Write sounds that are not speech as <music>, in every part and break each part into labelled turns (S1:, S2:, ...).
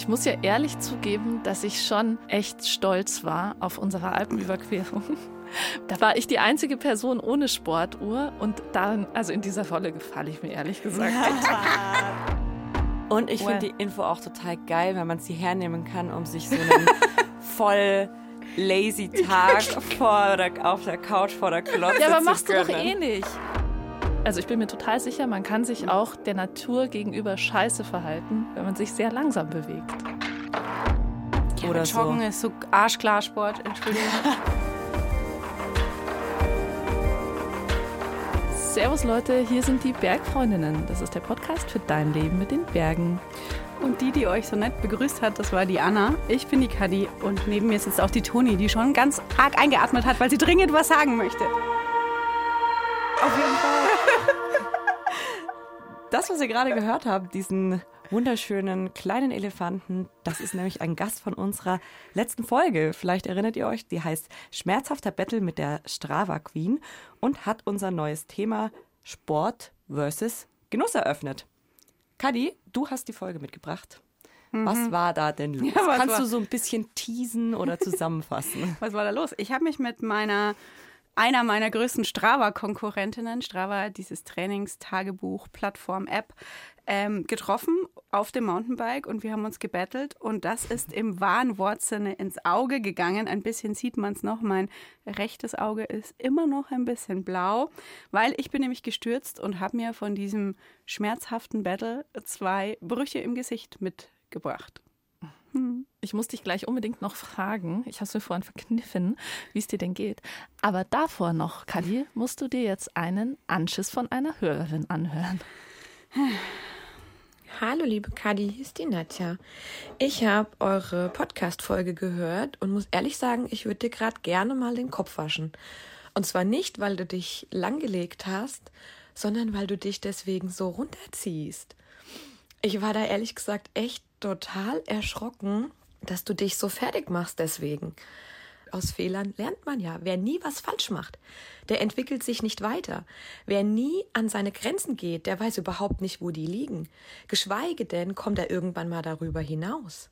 S1: Ich muss ja ehrlich zugeben, dass ich schon echt stolz war auf unsere Alpenüberquerung. <laughs> Da war ich die einzige Person ohne Sportuhr und dann, also in dieser Rolle gefalle ich mir ehrlich gesagt. <laughs>
S2: Und ich finde die Info auch total geil, wenn man sie hernehmen kann, um sich so einen <laughs> voll lazy Tag vor der, auf der Couch vor der Klotze
S1: Ja, aber
S2: zu
S1: machst du
S2: gönnen.
S1: doch eh nicht. Also ich bin mir total sicher, man kann sich auch der Natur gegenüber scheiße verhalten, wenn man sich sehr langsam bewegt.
S3: Ja,
S2: Oder
S3: Joggen
S2: so.
S3: ist so arschklar Sport, Entschuldigung. <laughs>
S1: Servus Leute, hier sind die Bergfreundinnen. Das ist der Podcast für dein Leben mit den Bergen.
S3: Und die, die euch so nett begrüßt hat, das war die Anna. Ich bin die Kadi und neben mir sitzt auch die Toni, die schon ganz arg eingeatmet hat, weil sie dringend was sagen möchte.
S2: Auf jeden Fall. Das, was ihr gerade gehört habt, diesen wunderschönen kleinen Elefanten, das ist nämlich ein Gast von unserer letzten Folge. Vielleicht erinnert ihr euch, die heißt Schmerzhafter Battle mit der Strava Queen und hat unser neues Thema Sport versus Genuss eröffnet. Kadi, du hast die Folge mitgebracht. Was war da denn los?
S3: Mhm. Ja,
S2: Kannst
S3: war-
S2: du so ein bisschen teasen oder zusammenfassen? <laughs>
S3: Was war da los? Ich habe mich mit meiner einer meiner größten Strava-Konkurrentinnen, Strava, dieses Trainingstagebuch-Plattform-App, ähm, getroffen auf dem Mountainbike und wir haben uns gebettelt und das ist im wahren Wortsinne ins Auge gegangen. Ein bisschen sieht man es noch. Mein rechtes Auge ist immer noch ein bisschen blau, weil ich bin nämlich gestürzt und habe mir von diesem schmerzhaften Battle zwei Brüche im Gesicht mitgebracht.
S1: Ich muss dich gleich unbedingt noch fragen, ich habe es mir vorhin verkniffen, wie es dir denn geht. Aber davor noch, Kadi, musst du dir jetzt einen Anschiss von einer Hörerin anhören.
S4: Hallo liebe Kadi, hier ist die Nadja. Ich habe eure Podcast-Folge gehört und muss ehrlich sagen, ich würde dir gerade gerne mal den Kopf waschen. Und zwar nicht, weil du dich langgelegt hast, sondern weil du dich deswegen so runterziehst. Ich war da ehrlich gesagt echt total erschrocken, dass du dich so fertig machst deswegen. Aus Fehlern lernt man ja. Wer nie was falsch macht, der entwickelt sich nicht weiter. Wer nie an seine Grenzen geht, der weiß überhaupt nicht, wo die liegen. Geschweige denn kommt er irgendwann mal darüber hinaus.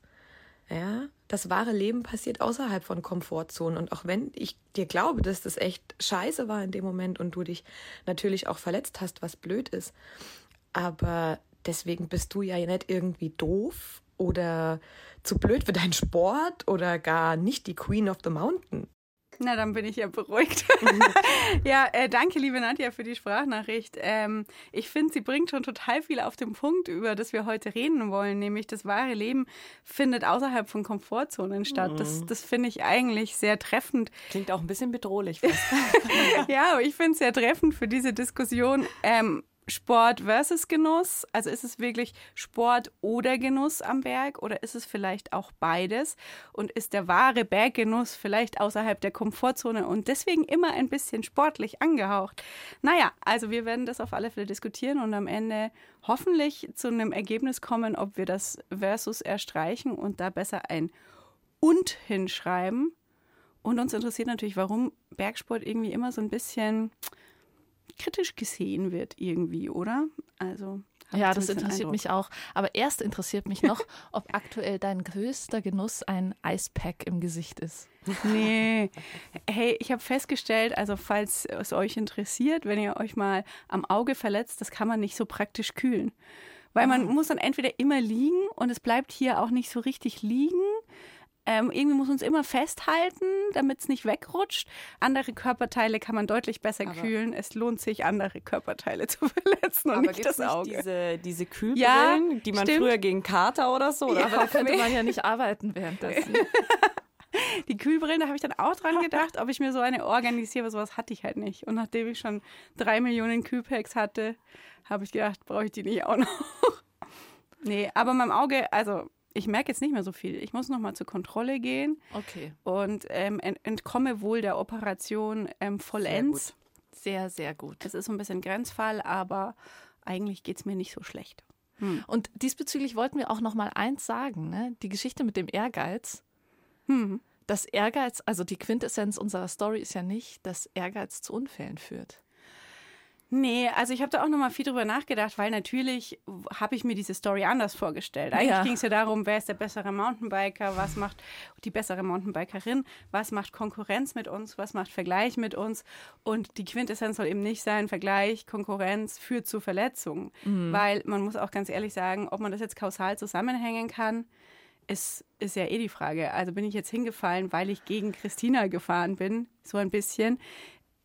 S4: Ja, das wahre Leben passiert außerhalb von Komfortzonen. Und auch wenn ich dir glaube, dass das echt scheiße war in dem Moment und du dich natürlich auch verletzt hast, was blöd ist. Aber deswegen bist du ja nicht irgendwie doof oder zu blöd für deinen Sport oder gar nicht die Queen of the Mountain.
S3: Na, dann bin ich ja beruhigt. <laughs> ja, äh, danke, liebe Nadja, für die Sprachnachricht. Ähm, ich finde, sie bringt schon total viel auf den Punkt, über das wir heute reden wollen, nämlich das wahre Leben findet außerhalb von Komfortzonen statt. Das, das finde ich eigentlich sehr treffend.
S2: Klingt auch ein bisschen bedrohlich. <laughs> <laughs>
S3: Ja, aber ich finde es sehr treffend für diese Diskussion. Ähm, Sport versus Genuss? Also ist es wirklich Sport oder Genuss am Berg oder ist es vielleicht auch beides? Und ist der wahre Berggenuss vielleicht außerhalb der Komfortzone und deswegen immer ein bisschen sportlich angehaucht? Naja, also wir werden das auf alle Fälle diskutieren und am Ende hoffentlich zu einem Ergebnis kommen, ob wir das versus erstreichen und da besser ein und hinschreiben. Und uns interessiert natürlich, warum Bergsport irgendwie immer so ein bisschen kritisch gesehen wird irgendwie, oder? Also
S1: Ja, das interessiert
S3: Eindruck.
S1: mich auch. Aber erst interessiert mich noch, <laughs> ob aktuell dein größter Genuss ein Eispack im Gesicht ist.
S3: Nee. Hey, ich habe festgestellt, also falls es euch interessiert, wenn ihr euch mal am Auge verletzt, das kann man nicht so praktisch kühlen. Weil man muss dann entweder immer liegen und es bleibt hier auch nicht so richtig liegen. Ähm, irgendwie muss man es immer festhalten, damit es nicht wegrutscht. Andere Körperteile kann man deutlich besser
S2: Aber-
S3: kühlen. Es lohnt sich, andere Körperteile <laughs> zu verletzen und
S2: Aber
S3: nicht das Auge.
S2: nicht diese, diese
S3: Ja,
S2: Kühlbrillen, die man
S3: stimmt.
S2: früher gegen Kater oder so? Oder
S1: Aber da könnte man ja nicht arbeiten währenddessen. <laughs>
S3: Die Kühlbrillen, da habe ich dann auch dran <laughs> gedacht, ob ich mir so eine organisiere, aber sowas hatte ich halt nicht. Und nachdem ich schon drei Millionen Kühlpacks hatte, habe ich gedacht, brauche ich die nicht auch noch. nee, aber meinem Auge, also ich merke jetzt nicht mehr so viel. Ich muss noch mal zur Kontrolle gehen
S1: Okay,
S3: und ähm, ent entkomme wohl der Operation ähm, vollends.
S1: sehr, sehr gut.
S3: Es ist so ein bisschen Grenzfall, aber eigentlich geht es mir nicht so schlecht.
S1: Und diesbezüglich wollten wir auch noch mal eins sagen, ne? Die Geschichte mit dem Ehrgeiz.
S3: Hm.
S1: Das Ehrgeiz, also die Quintessenz unserer Story ist ja nicht, dass Ehrgeiz zu Unfällen führt.
S3: Nee, also ich habe da auch nochmal viel drüber nachgedacht, weil natürlich habe ich mir diese Story anders vorgestellt. Eigentlich
S1: Ja.
S3: ging es ja darum, wer ist der bessere Mountainbiker, was macht die bessere Mountainbikerin, was macht Konkurrenz mit uns, was macht Vergleich mit uns. Und die Quintessenz soll eben nicht sein, Vergleich, Konkurrenz führt zu Verletzungen. Weil man muss auch ganz ehrlich sagen, ob man das jetzt kausal zusammenhängen kann, ist, ist ja eh die Frage. Also bin ich jetzt hingefallen, weil ich gegen Christina gefahren bin, so ein bisschen.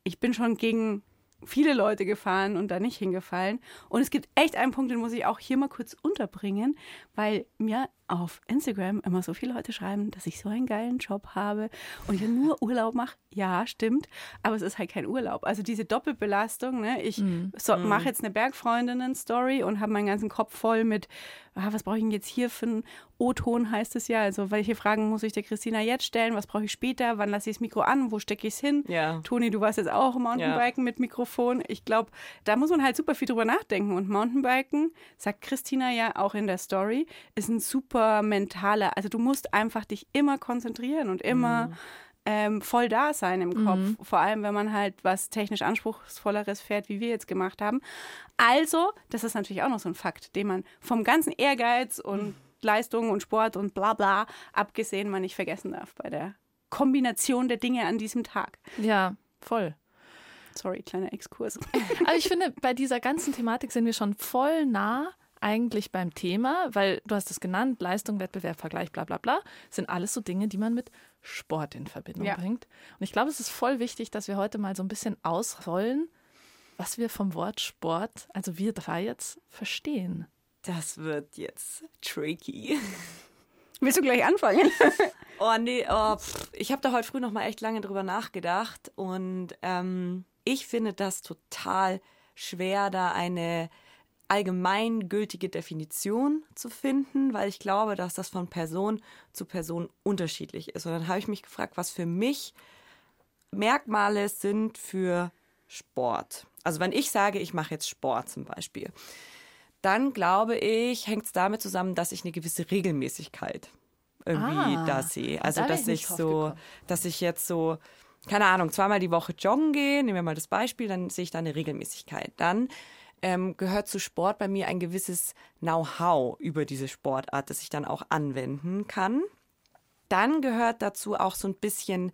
S3: Ich bin schon gegen viele Leute gefahren und da nicht hingefallen. Und es gibt echt einen Punkt, den muss ich auch hier mal kurz unterbringen, weil mir auf Instagram immer so viele Leute schreiben, dass ich so einen geilen Job habe und ich nur Urlaub mache. Ja, stimmt, aber es ist halt kein Urlaub. Also diese Doppelbelastung, ne? ich so, mache jetzt eine Bergfreundinnen-Story und habe meinen ganzen Kopf voll mit, ah, was brauche ich denn jetzt hier für einen O-Ton, heißt es ja. Also welche Fragen muss ich der Christina jetzt stellen, was brauche ich später, wann lasse ich das Mikro an, wo stecke ich es hin?
S2: Ja.
S3: Toni, du warst jetzt auch Mountainbiken mit Mikrofon. Ich glaube, da muss man halt super viel drüber nachdenken. Und Mountainbiken, sagt Christina ja auch in der Story, ist ein super mentaler, also du musst einfach dich immer konzentrieren und immer ähm, voll da sein im Kopf. Vor allem, wenn man halt was technisch anspruchsvolleres fährt, wie wir jetzt gemacht haben. Also, das ist natürlich auch noch so ein Fakt, den man vom ganzen Ehrgeiz und Leistung und Sport und bla bla abgesehen man nicht vergessen darf bei der Kombination der Dinge an diesem Tag.
S1: Ja, voll.
S3: Sorry, kleiner Exkurs.
S1: Aber ich finde, bei dieser ganzen Thematik sind wir schon voll nah eigentlich beim Thema, weil du hast es genannt, Leistung, Wettbewerb, Vergleich, bla bla bla, sind alles so Dinge, die man mit Sport in Verbindung
S3: Ja.
S1: bringt. Und ich glaube, es ist voll wichtig, dass wir heute mal so ein bisschen ausrollen, was wir vom Wort Sport, also wir drei jetzt, verstehen.
S2: Das wird jetzt tricky.
S3: Willst du gleich anfangen? <laughs>
S2: Oh nee, oh, pff. ich habe da heute früh noch mal echt lange drüber nachgedacht und ähm, ich finde das total schwer, da eine allgemeingültige Definition zu finden, weil ich glaube, dass das von Person zu Person unterschiedlich ist. Und dann habe ich mich gefragt, was für mich Merkmale sind für Sport. Also wenn ich sage, ich mache jetzt Sport zum Beispiel, dann glaube ich, hängt es damit zusammen, dass ich eine gewisse Regelmäßigkeit irgendwie
S1: Ah,
S2: da sehe. Also
S1: da
S2: dass
S1: ich
S2: ich so,
S1: gekommen.
S2: dass ich jetzt so, keine Ahnung, zweimal die Woche joggen gehe, nehmen wir mal das Beispiel, dann sehe ich da eine Regelmäßigkeit. Dann ähm, gehört zu Sport bei mir ein gewisses Know-how über diese Sportart, das ich dann auch anwenden kann. Dann gehört dazu auch so ein bisschen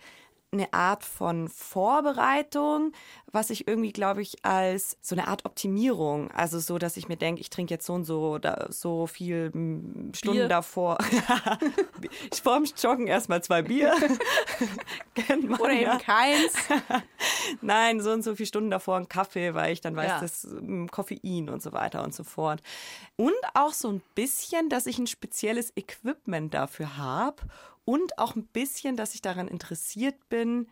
S2: eine Art von Vorbereitung, was ich irgendwie, glaube ich, als so eine Art Optimierung, also so, dass ich mir denke, ich trinke jetzt so und so, da, so viel mm, Stunden
S1: Bier.
S2: davor. <laughs> ich vorm Joggen erstmal zwei Bier. <laughs> Man
S3: Oder
S2: ja.
S3: eben keins. <laughs>
S2: Nein, so und so viele Stunden davor einen Kaffee, weil ich dann weiß,
S1: Ja.
S2: das ähm, Koffein und so weiter und so fort. Und auch so ein bisschen, dass ich ein spezielles Equipment dafür habe und auch ein bisschen, dass ich daran interessiert bin,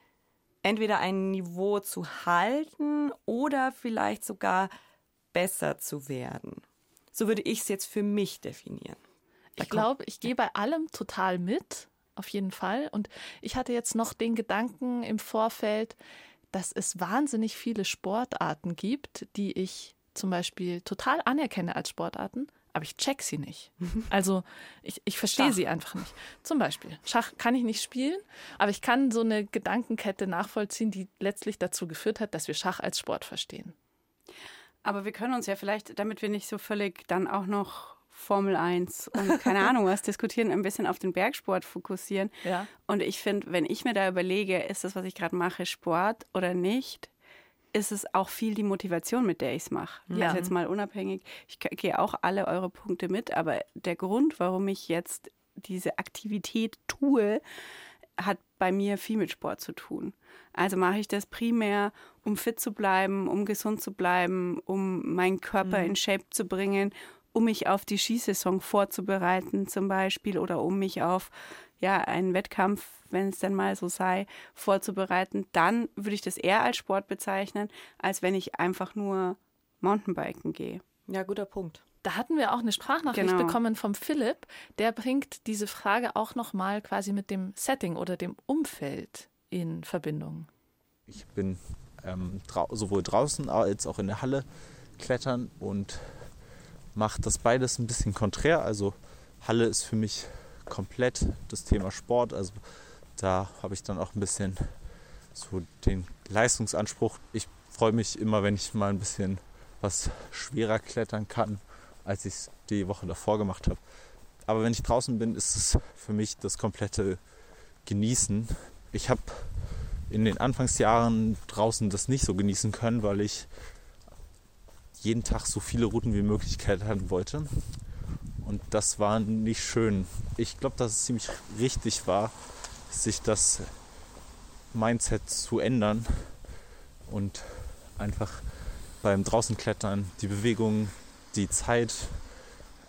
S2: entweder ein Niveau zu halten oder vielleicht sogar besser zu werden. So würde ich es jetzt für mich definieren. Da
S1: Ich glaube, ich gehe bei allem total mit, auf jeden Fall. Und ich hatte jetzt noch den Gedanken im Vorfeld, dass es wahnsinnig viele Sportarten gibt, die ich zum Beispiel total anerkenne als Sportarten, aber ich check sie nicht. Also ich, ich verstehe sie einfach nicht. Zum Beispiel, Schach kann ich nicht spielen, aber ich kann so eine Gedankenkette nachvollziehen, die letztlich dazu geführt hat, dass wir Schach als Sport verstehen.
S3: Aber wir können uns ja vielleicht, damit wir nicht so völlig dann auch noch Formel 1 und keine Ahnung was <laughs> diskutieren, ein bisschen auf den Bergsport fokussieren.
S1: Ja.
S3: Und ich finde, wenn ich mir da überlege, ist das, was ich gerade mache, Sport oder nicht, ist es auch viel die Motivation, mit der ich es mache.
S1: Ja.
S3: Also jetzt mal unabhängig, ich gehe auch alle eure Punkte mit, aber der Grund, warum ich jetzt diese Aktivität tue, hat bei mir viel mit Sport zu tun. Also mache ich das primär, um fit zu bleiben, um gesund zu bleiben, um meinen Körper in Shape zu bringen, um mich auf die Skisaison vorzubereiten zum Beispiel oder um mich auf ja, einen Wettkampf, wenn es dann mal so sei, vorzubereiten. Dann würde ich das eher als Sport bezeichnen, als wenn ich einfach nur Mountainbiken gehe.
S2: Ja, guter Punkt.
S1: Da hatten wir auch eine Sprachnachricht
S3: Genau.
S1: bekommen vom Philipp. Der bringt diese Frage auch nochmal quasi mit dem Setting oder dem Umfeld in Verbindung.
S5: Ich bin ähm, drau sowohl draußen als auch in der Halle klettern und mache das beides ein bisschen konträr. Also Halle ist für mich komplett das Thema Sport. Also da habe ich dann auch ein bisschen so den Leistungsanspruch. Ich freue mich immer, wenn ich mal ein bisschen was schwerer klettern kann, als ich es die Woche davor gemacht habe. Aber wenn ich draußen bin, ist es für mich das komplette Genießen. Ich habe in den Anfangsjahren draußen das nicht so genießen können, weil ich jeden Tag so viele Routen wie möglich klettern wollte. Und das war nicht schön. Ich glaube, dass es ziemlich richtig war, sich das Mindset zu ändern und einfach beim Draußenklettern die Bewegung, die Zeit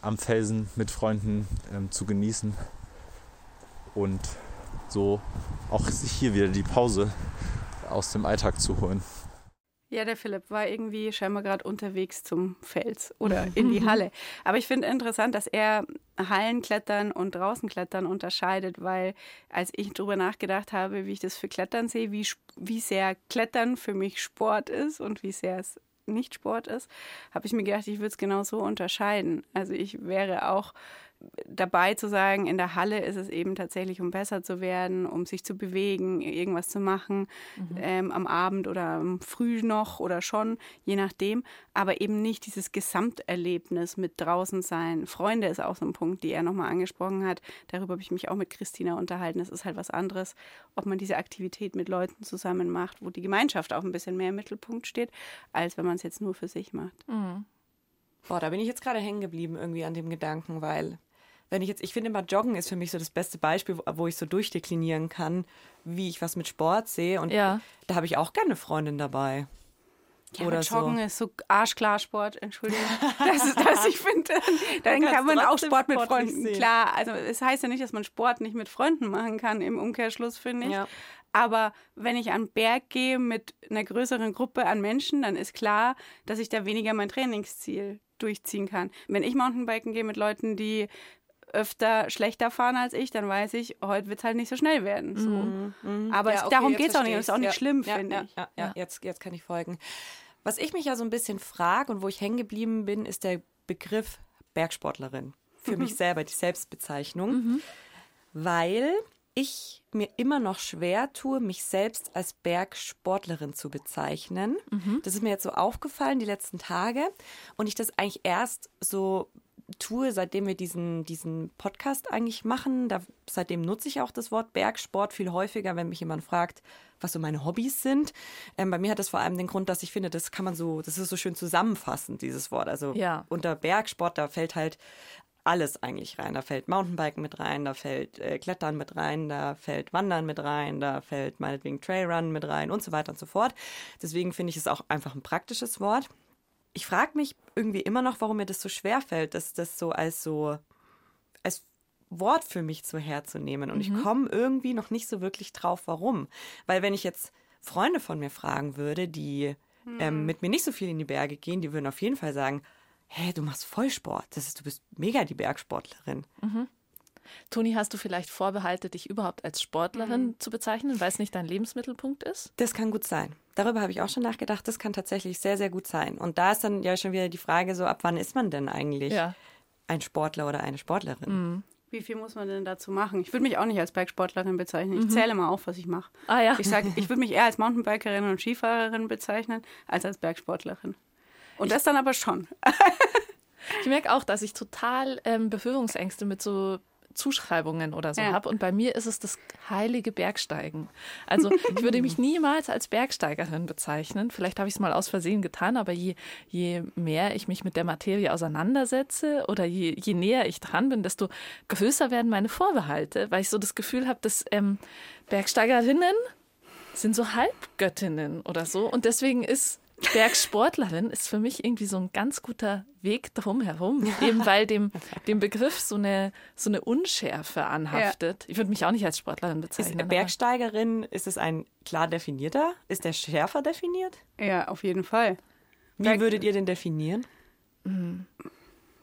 S5: am Felsen mit Freunden ähm, zu genießen und so auch sich hier wieder die Pause aus dem Alltag zu holen.
S3: Ja, der Philipp war irgendwie scheinbar gerade unterwegs zum Fels oder <laughs> in die Halle. Aber ich finde interessant, dass er Hallenklettern und Draußenklettern unterscheidet, weil als ich darüber nachgedacht habe, wie ich das für Klettern sehe, wie, wie sehr Klettern für mich Sport ist und wie sehr es nicht Sport ist, habe ich mir gedacht, ich würde es genau so unterscheiden. Also ich wäre auch dabei zu sagen, in der Halle ist es eben tatsächlich, um besser zu werden, um sich zu bewegen, irgendwas zu machen, mhm. ähm, am Abend oder früh noch oder schon, je nachdem, aber eben nicht dieses Gesamterlebnis mit draußen sein. Freunde ist auch so ein Punkt, die er nochmal angesprochen hat. Darüber habe ich mich auch mit Christina unterhalten. Es ist halt was anderes, ob man diese Aktivität mit Leuten zusammen macht, wo die Gemeinschaft auch ein bisschen mehr im Mittelpunkt steht, als wenn man es jetzt nur für sich macht.
S2: Mhm. Boah, da bin ich jetzt gerade hängen geblieben irgendwie an dem Gedanken, weil wenn ich jetzt, ich finde immer Joggen ist für mich so das beste Beispiel, wo ich so durchdeklinieren kann, wie ich was mit Sport sehe. Und ja. da habe ich auch gerne eine Freundin dabei.
S3: Ja, Oder Joggen so. ist so arschklar Sport, Entschuldigung. <laughs> Das ist das, ich finde, dann kann man auch Sport mit Freunden. Sehen. Klar, also es heißt ja nicht, dass man Sport nicht mit Freunden machen kann, im Umkehrschluss, finde ich. Ja. Aber wenn ich an den Berg gehe mit einer größeren Gruppe an Menschen, dann ist klar, dass ich da weniger mein Trainingsziel durchziehen kann. Wenn ich Mountainbiken gehe mit Leuten, die öfter schlechter fahren als ich, dann weiß ich, heute wird es halt nicht so schnell werden. So. Mhm, mh. Aber ja, okay, darum geht es auch nicht. Und ist auch nicht ja, schlimm,
S2: ja,
S3: finde ich.
S2: Ja, Jetzt, jetzt kann ich folgen. Was ich mich ja so ein bisschen frage und wo ich hängen geblieben bin, ist der Begriff Bergsportlerin. Für mhm. mich selber, die Selbstbezeichnung. Mhm. Weil ich mir immer noch schwer tue, mich selbst als Bergsportlerin zu bezeichnen. Mhm. Das ist mir jetzt so aufgefallen die letzten Tage und ich das eigentlich erst so tue, seitdem wir diesen, diesen Podcast eigentlich machen. Da, seitdem nutze ich auch das Wort Bergsport viel häufiger, wenn mich jemand fragt, was so meine Hobbys sind. Ähm, bei mir hat das vor allem den Grund, dass ich finde, das kann man so, das ist so schön zusammenfassend, dieses Wort. Also ja. unter Bergsport, da fällt halt alles eigentlich rein. Da fällt Mountainbiken mit rein, da fällt äh, Klettern mit rein, da fällt Wandern mit rein, da fällt meinetwegen Trailrun mit rein und so weiter und so fort. Deswegen finde ich es auch einfach ein praktisches Wort ich frage mich irgendwie immer noch, warum mir das so schwer fällt, das, das so als so als Wort für mich so herzunehmen. Und mhm. ich komme irgendwie noch nicht so wirklich drauf, warum. Weil wenn ich jetzt Freunde von mir fragen würde, die ähm, mhm. ähm, mit mir nicht so viel in die Berge gehen, die würden auf jeden Fall sagen, hey, du machst Vollsport. Das ist, du bist mega die Bergsportlerin.
S1: Mhm. Toni, hast du vielleicht Vorbehalte, dich überhaupt als Sportlerin mhm. zu bezeichnen, weil es nicht dein Lebensmittelpunkt ist?
S2: Das kann gut sein. Darüber habe ich auch schon nachgedacht. Das kann tatsächlich sehr, sehr gut sein. Und da ist dann ja schon wieder die Frage so, ab wann ist man denn eigentlich ja. ein Sportler oder eine Sportlerin?
S3: Mhm. Wie viel muss man denn dazu machen? Ich würde mich auch nicht als Bergsportlerin bezeichnen. Ich mhm. zähle mal auf, was ich mache. Ah, ja. Ich sage, ich würde mich eher als Mountainbikerin und Skifahrerin bezeichnen, als als Bergsportlerin. Und das dann aber schon.
S1: ich merke auch, dass ich total ähm, Berührungsängste mit so Zuschreibungen oder so ja. habe. Und bei mir ist es das heilige Bergsteigen. Also ich würde mich <laughs> niemals als Bergsteigerin bezeichnen. Vielleicht habe ich es mal aus Versehen getan, aber je, je mehr ich mich mit der Materie auseinandersetze oder je, je näher ich dran bin, desto größer werden meine Vorbehalte, weil ich so das Gefühl habe, dass ähm, Bergsteigerinnen sind so Halbgöttinnen oder so. Und deswegen ist Bergsportlerin ist für mich irgendwie so ein ganz guter Weg drumherum, eben weil dem, <laughs> dem Begriff so eine, so eine Unschärfe anhaftet. Ja. Ich würde mich auch nicht als Sportlerin bezeichnen.
S2: Ist Bergsteigerin, ist es ein klar definierter? Ist der schärfer definiert?
S3: Ja, auf jeden Fall.
S2: Wie Berg würdet ihr den definieren?
S3: Mhm.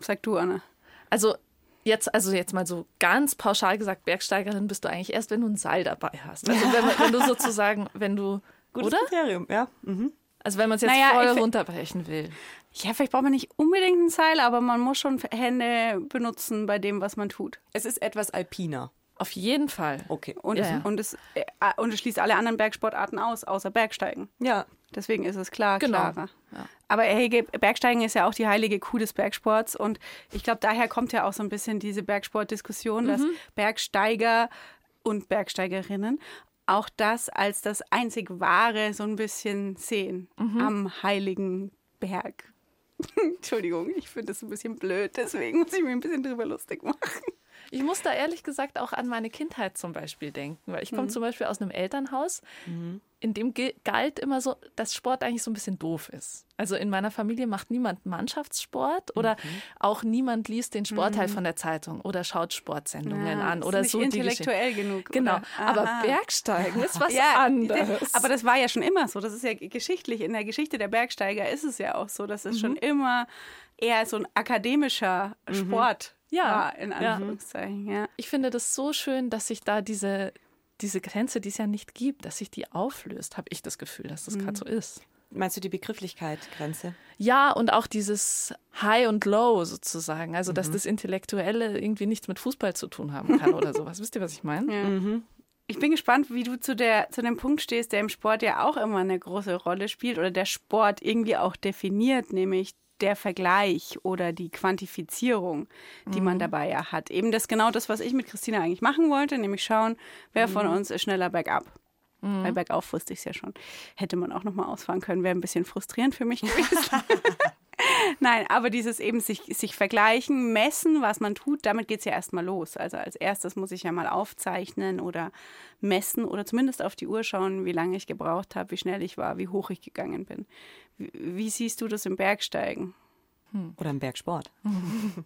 S3: Sag du, Anna.
S1: Also jetzt, also jetzt mal so ganz pauschal gesagt, Bergsteigerin bist du eigentlich erst, wenn du ein Seil dabei hast. Also wenn, wenn du <laughs> sozusagen, wenn du.
S2: Gutes oder? Kriterium, ja. Mhm.
S1: Also wenn man es jetzt naja, voll runterbrechen will.
S3: Ja, vielleicht braucht man nicht unbedingt ein Seil, aber man muss schon Hände benutzen bei dem, was man tut.
S2: Es ist etwas alpiner.
S1: Auf jeden Fall.
S2: Okay.
S3: Und,
S1: Ja,
S3: es,
S1: ja.
S3: Und, es, äh, und es schließt alle anderen Bergsportarten aus, außer Bergsteigen.
S2: Ja.
S3: Deswegen ist es klar,
S1: Genau.
S3: klarer.
S1: Ja.
S3: Aber hey, Ge- Bergsteigen ist ja auch die heilige Kuh des Bergsports. Und ich glaube, daher kommt ja auch so ein bisschen diese Bergsportdiskussion, dass Bergsteiger und Bergsteigerinnen auch das als das einzig Wahre so ein bisschen sehen am heiligen Berg. <laughs> Entschuldigung, ich finde das ein bisschen blöd, deswegen muss ich mir ein bisschen drüber lustig machen.
S1: Ich muss da ehrlich gesagt auch an meine Kindheit zum Beispiel denken, weil ich komme zum Beispiel aus einem Elternhaus, in dem galt immer so, dass Sport eigentlich so ein bisschen doof ist. Also in meiner Familie macht niemand Mannschaftssport oder auch niemand liest den Sportteil von der Zeitung oder schaut Sportsendungen an
S3: ist
S1: oder
S3: nicht
S1: so
S3: intellektuell genug.
S1: Genau,
S3: oder?
S1: aber. Bergsteigen ist was <laughs>
S3: Ja,
S1: anderes.
S3: Aber das war ja schon immer so. Das ist ja geschichtlich. In der Geschichte der Bergsteiger ist es ja auch so, dass es schon immer eher so ein akademischer Sport
S1: Ja,
S3: war, in
S1: ja.
S3: Anführungszeichen. Ja.
S1: ich finde das so schön, dass sich da diese, diese Grenze, die es ja nicht gibt, dass sich die auflöst, habe ich das Gefühl, dass das gerade so ist.
S2: Meinst du die Begrifflichkeit, Grenze?
S1: Ja, und auch dieses High und Low sozusagen. Also, dass das Intellektuelle irgendwie nichts mit Fußball zu tun haben kann oder <laughs> sowas. Wisst ihr, was ich meine?
S3: Ja. Ich bin gespannt, wie du zu, der, zu dem Punkt stehst, der im Sport ja auch immer eine große Rolle spielt oder der Sport irgendwie auch definiert, nämlich der Vergleich oder die Quantifizierung, die man dabei ja hat. Eben das genau das, was ich mit Christina eigentlich machen wollte, nämlich schauen, wer von uns ist schneller bergab. Weil bergauf wusste ich es ja schon. Hätte man auch nochmal ausfahren können, wäre ein bisschen frustrierend für mich gewesen. <laughs> Nein, aber dieses eben sich, sich vergleichen, messen, was man tut, damit geht es ja erstmal los. Also als erstes muss ich ja mal aufzeichnen oder messen oder zumindest auf die Uhr schauen, wie lange ich gebraucht habe, wie schnell ich war, wie hoch ich gegangen bin. Wie, siehst du das im Bergsteigen?
S2: Oder im Bergsport? <laughs>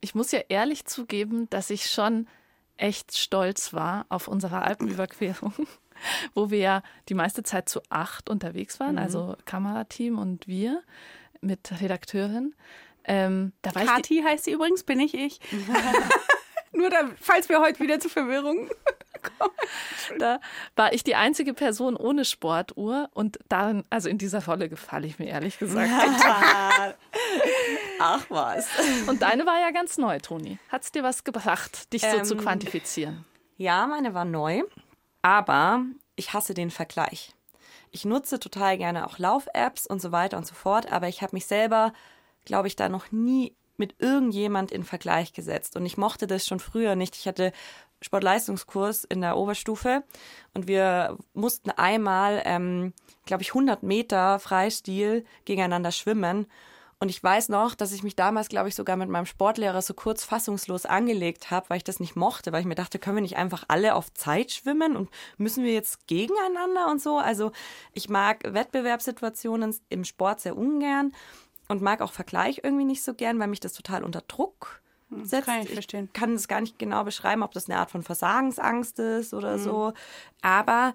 S1: Ich muss ja ehrlich zugeben, dass ich schon echt stolz war auf unsere Alpenüberquerung, <laughs> wo wir ja die meiste Zeit zu acht unterwegs waren, also Kamerateam und wir mit Redakteurin. Ähm, da war ich die,
S3: Kati heißt sie übrigens, bin ich ich. <laughs> Nur da, falls wir heute wieder zu Verwirrung.
S1: Da war ich die einzige Person ohne Sportuhr und darin, also in dieser Rolle gefalle ich mir ehrlich gesagt.
S2: Ach was.
S1: Und deine war ja ganz neu, Toni. Hat es dir was gebracht, dich so zu
S2: Ähm,
S1: quantifizieren?
S2: Ja, meine war neu, aber ich hasse den Vergleich. Ich nutze total gerne auch Lauf-Apps und so weiter und so fort, aber ich habe mich selber, glaube ich, da noch nie mit irgendjemand in Vergleich gesetzt. Und ich mochte das schon früher nicht. Ich hatte Sportleistungskurs in der Oberstufe und wir mussten einmal, ähm, glaube ich, 100 Meter Freistil gegeneinander schwimmen. Und ich weiß noch, dass ich mich damals, glaube ich, sogar mit meinem Sportlehrer so kurz fassungslos angelegt habe, weil ich das nicht mochte, weil ich mir dachte, können wir nicht einfach alle auf Zeit schwimmen und müssen wir jetzt gegeneinander und so? Also ich mag Wettbewerbssituationen im Sport sehr ungern und mag auch Vergleich irgendwie nicht so gern, weil mich das total unter Druck setzt.
S3: kann ich verstehen.
S2: kann es gar nicht genau beschreiben, ob das eine Art von Versagensangst ist oder so. Aber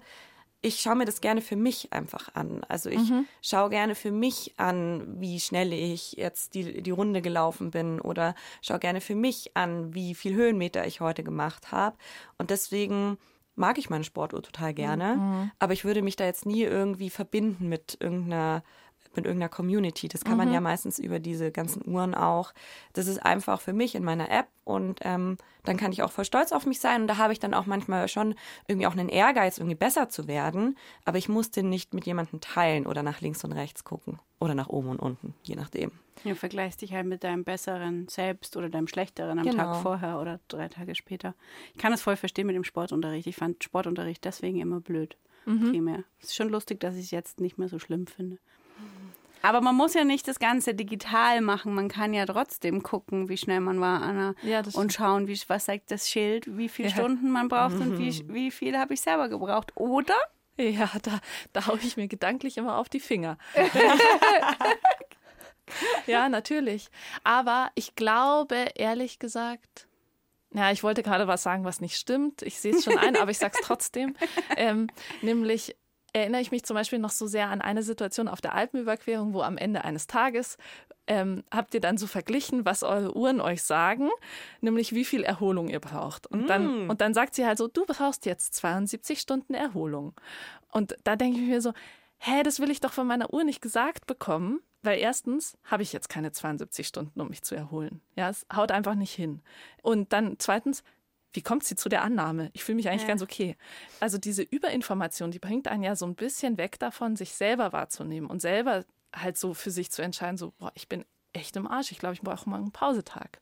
S2: ich schaue mir das gerne für mich einfach an. Also ich schaue gerne für mich an, wie schnell ich jetzt die, die Runde gelaufen bin oder schaue gerne für mich an, wie viel Höhenmeter ich heute gemacht habe. Und deswegen mag ich meine Sportuhr total gerne. Aber ich würde mich da jetzt nie irgendwie verbinden mit irgendeiner mit irgendeiner Community. Das kann man ja meistens über diese ganzen Uhren auch. Das ist einfach für mich in meiner App und ähm, dann kann ich auch voll stolz auf mich sein und da habe ich dann auch manchmal schon irgendwie auch einen Ehrgeiz, irgendwie besser zu werden, aber ich muss den nicht mit jemandem teilen oder nach links und rechts gucken oder nach oben und unten, je nachdem.
S3: Du vergleichst dich halt mit deinem besseren Selbst oder deinem schlechteren am
S2: Genau.
S3: Tag vorher oder drei Tage später. Ich kann es voll verstehen mit dem Sportunterricht. Ich fand Sportunterricht deswegen immer blöd. Primär. Es ist schon lustig, dass ich es jetzt nicht mehr so schlimm finde. Aber man muss ja nicht das Ganze digital machen. Man kann ja trotzdem gucken, wie schnell man war, Anna.
S1: Ja,
S3: und schauen, wie, was sagt das Schild, wie viele
S1: Ja.
S3: Stunden man braucht und wie, wie viel habe ich selber gebraucht. Oder?
S1: Ja, da, da haue ich mir gedanklich immer auf die Finger. <laughs> ja, natürlich. Aber ich glaube, ehrlich gesagt, ja, ich wollte gerade was sagen, was nicht stimmt. Ich sehe es schon ein, aber ich sage es trotzdem. <laughs> Ähm, nämlich erinnere ich mich zum Beispiel noch so sehr an eine Situation auf der Alpenüberquerung, wo am Ende eines Tages ähm, habt ihr dann so verglichen, was eure Uhren euch sagen, nämlich wie viel Erholung ihr braucht. Und dann, und dann sagt sie halt so, du brauchst jetzt 72 Stunden Erholung. Und da denke ich mir so, hä, das will ich doch von meiner Uhr nicht gesagt bekommen, weil erstens habe ich jetzt keine 72 Stunden, um mich zu erholen. Ja, es haut einfach nicht hin. Und dann zweitens, wie kommt sie zu der Annahme? Ich fühle mich eigentlich
S3: Ja.
S1: ganz okay. Also diese Überinformation, die bringt einen ja so ein bisschen weg davon, sich selber wahrzunehmen und selber halt so für sich zu entscheiden, so, boah, ich bin echt im Arsch. Ich glaube, ich brauche mal einen Pausetag.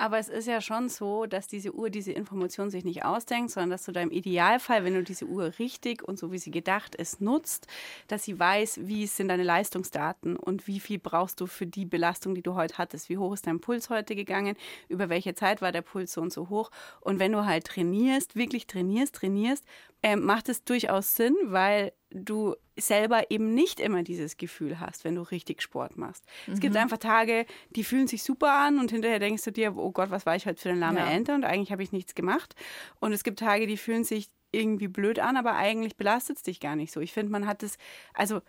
S3: Aber es ist ja schon so, dass diese Uhr diese Information sich nicht ausdenkt, sondern dass du da im Idealfall, wenn du diese Uhr richtig und so wie sie gedacht ist, nutzt, dass sie weiß, wie sind deine Leistungsdaten und wie viel brauchst du für die Belastung, die du heute hattest. Wie hoch ist dein Puls heute gegangen? Über welche Zeit war der Puls so und so hoch? Und wenn du halt trainierst, wirklich trainierst, trainierst, ähm, macht es durchaus Sinn, weil du selber eben nicht immer dieses Gefühl hast, wenn du richtig Sport machst. Es gibt einfach Tage, die fühlen sich super an und hinterher denkst du dir, oh Gott, was war ich heute für eine lahme
S1: Ja.
S3: Ente und eigentlich habe ich nichts gemacht. Und es gibt Tage, die fühlen sich irgendwie blöd an, aber eigentlich belastet es dich gar nicht so. Ich finde, man hat es, also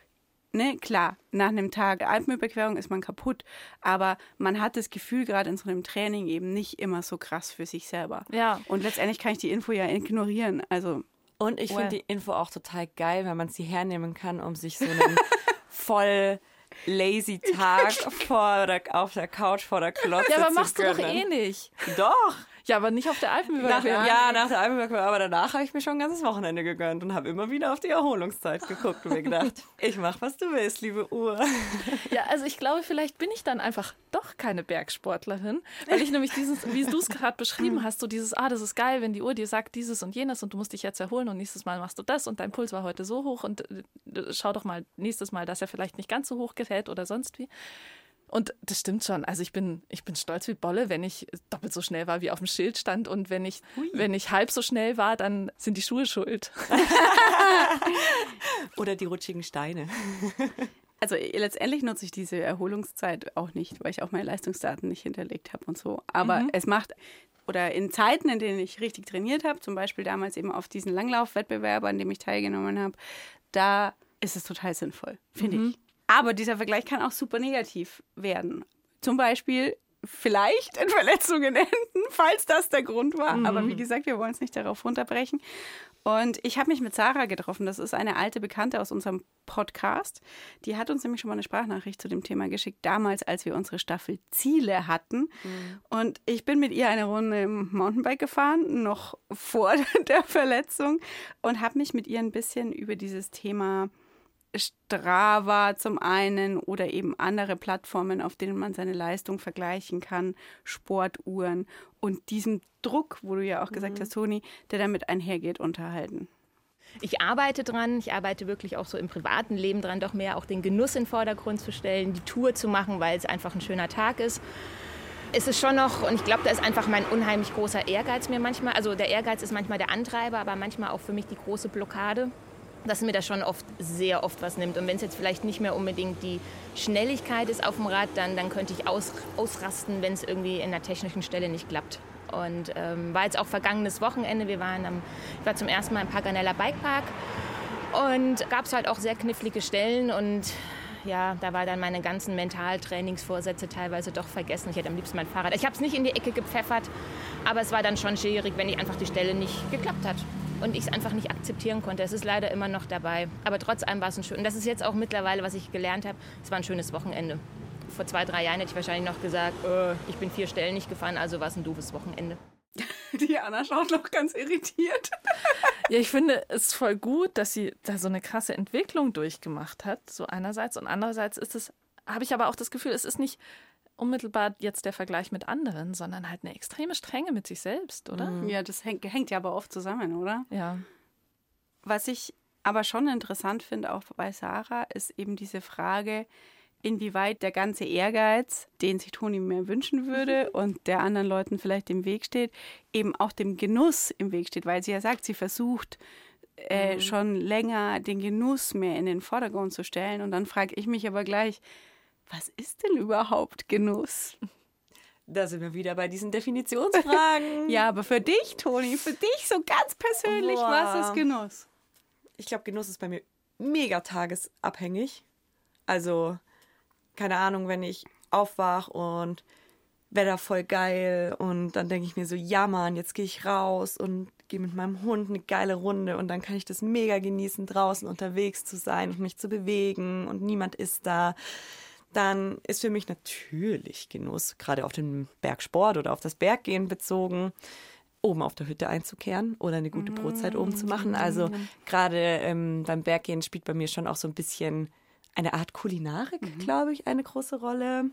S3: Ne, klar, nach einem Tag Alpenüberquerung ist man kaputt, aber man hat das Gefühl gerade in so einem Training eben nicht immer so krass für sich selber.
S1: Ja.
S3: Und letztendlich kann ich die Info ja ignorieren. Also
S2: Und ich
S3: Well.
S2: finde die Info auch total geil, weil man sie hernehmen kann, um sich so einen <laughs> voll lazy Tag vor der, auf der Couch vor der Klotze
S1: Ja, aber
S2: zu
S1: machst du doch
S2: gönnen.
S1: eh nicht.
S2: Doch.
S1: Ja, aber nicht auf der Alpenüberquerung.
S2: ja, nach der Alpenüberquerung, aber danach habe ich mir schon ein ganzes Wochenende gegönnt und habe immer wieder auf die Erholungszeit geguckt und mir gedacht, <laughs> ich mach, was du willst, liebe Uhr. <laughs>
S1: Ja, also ich glaube, vielleicht bin ich dann einfach doch keine Bergsportlerin, weil ich nämlich dieses, wie du es gerade beschrieben hast, so dieses, ah, das ist geil, wenn die Uhr dir sagt dieses und jenes und du musst dich jetzt erholen und nächstes Mal machst du das und dein Puls war heute so hoch und äh, schau doch mal nächstes Mal, dass er vielleicht nicht ganz so hoch gerät oder sonst wie. Und das stimmt schon. Also ich bin, ich bin stolz wie Bolle, wenn ich doppelt so schnell war, wie auf dem Schild stand. Und wenn ich, wenn ich halb so schnell war, dann sind die Schuhe schuld. <laughs>
S2: Oder die rutschigen Steine. <laughs>
S3: Also letztendlich nutze ich diese Erholungszeit auch nicht, weil ich auch meine Leistungsdaten nicht hinterlegt habe und so. Aber es macht, oder in Zeiten, in denen ich richtig trainiert habe, zum Beispiel damals eben auf diesen Langlaufwettbewerb, an dem ich teilgenommen habe, da ist es total sinnvoll, finde ich. Aber dieser Vergleich kann auch super negativ werden. Zum Beispiel vielleicht in Verletzungen <laughs> enden, falls das der Grund war. Aber wie gesagt, wir wollen es nicht darauf runterbrechen. Und ich habe mich mit Sarah getroffen. Das ist eine alte Bekannte aus unserem Podcast. Die hat uns nämlich schon mal eine Sprachnachricht zu dem Thema geschickt, damals, als wir unsere Staffel Ziele hatten. Und ich bin mit ihr eine Runde im Mountainbike gefahren, noch <laughs> vor der Verletzung, und habe mich mit ihr ein bisschen über dieses Thema Strava zum einen oder eben andere Plattformen, auf denen man seine Leistung vergleichen kann, Sportuhren und diesem Druck, wo du ja auch gesagt hast, Toni, der damit einhergeht, unterhalten.
S6: Ich arbeite dran, ich arbeite wirklich auch so im privaten Leben dran, doch mehr auch den Genuss in den Vordergrund zu stellen, die Tour zu machen, weil es einfach ein schöner Tag ist. Es ist schon noch, und ich glaube, da ist einfach mein unheimlich großer Ehrgeiz mir manchmal, also der Ehrgeiz ist manchmal der Antreiber, aber manchmal auch für mich die große Blockade, dass mir das schon oft, sehr oft was nimmt. Und wenn es jetzt vielleicht nicht mehr unbedingt die Schnelligkeit ist auf dem Rad, dann, dann könnte ich aus, ausrasten, wenn es irgendwie in der technischen Stelle nicht klappt. Und ähm, war jetzt auch vergangenes Wochenende. Wir waren am, ich war zum ersten Mal im Paganella Bikepark und gab es halt auch sehr knifflige Stellen und ja, da war dann meine ganzen Mentaltrainingsvorsätze teilweise doch vergessen. Ich hätte am liebsten mein Fahrrad. Ich habe es nicht in die Ecke gepfeffert, aber es war dann schon schwierig, wenn ich einfach die Stelle nicht geklappt hat und ich es einfach nicht akzeptieren konnte. Es ist leider immer noch dabei, aber trotz allem war es ein schön. Und das ist jetzt auch mittlerweile, was ich gelernt habe. Es war ein schönes Wochenende. Vor zwei, drei Jahren hätte ich wahrscheinlich noch gesagt, äh, ich bin vier Stellen nicht gefahren, also war es ein doofes Wochenende. <laughs>
S3: Die Anna schaut noch ganz irritiert.
S1: Ja, ich finde es voll gut, dass sie da so eine krasse Entwicklung durchgemacht hat, so einerseits. Und andererseits ist es, habe ich aber auch das Gefühl, es ist nicht unmittelbar jetzt der Vergleich mit anderen, sondern halt eine extreme Strenge mit sich selbst, oder?
S3: Ja, das hängt, hängt ja aber oft zusammen, oder?
S1: Ja.
S3: Was ich aber schon interessant finde, auch bei Sarah, ist eben diese Frage, inwieweit der ganze Ehrgeiz, den sich Toni mehr wünschen würde <laughs> und der anderen Leuten vielleicht im Weg steht, eben auch dem Genuss im Weg steht, weil sie ja sagt, sie versucht äh, schon länger den Genuss mehr in den Vordergrund zu stellen. Und dann frage ich mich aber gleich, was ist denn überhaupt Genuss?
S2: Da sind wir wieder bei diesen Definitionsfragen. <laughs>
S3: Ja, aber für dich, Toni, für dich so ganz persönlich,
S2: Boah.
S3: was ist Genuss?
S2: Ich glaube, Genuss ist bei mir mega tagesabhängig. Also, keine Ahnung, wenn ich aufwach und Wetter voll geil und dann denke ich mir so, ja Mann, jetzt gehe ich raus und gehe mit meinem Hund eine geile Runde und dann kann ich das mega genießen, draußen unterwegs zu sein und mich zu bewegen und niemand ist da. Dann ist für mich natürlich Genuss, gerade auf den Bergsport oder auf das Berggehen bezogen, oben auf der Hütte einzukehren oder eine gute Brotzeit oben zu machen. Also gerade ähm, beim Berggehen spielt bei mir schon auch so ein bisschen eine Art Kulinarik, glaube ich, eine große Rolle.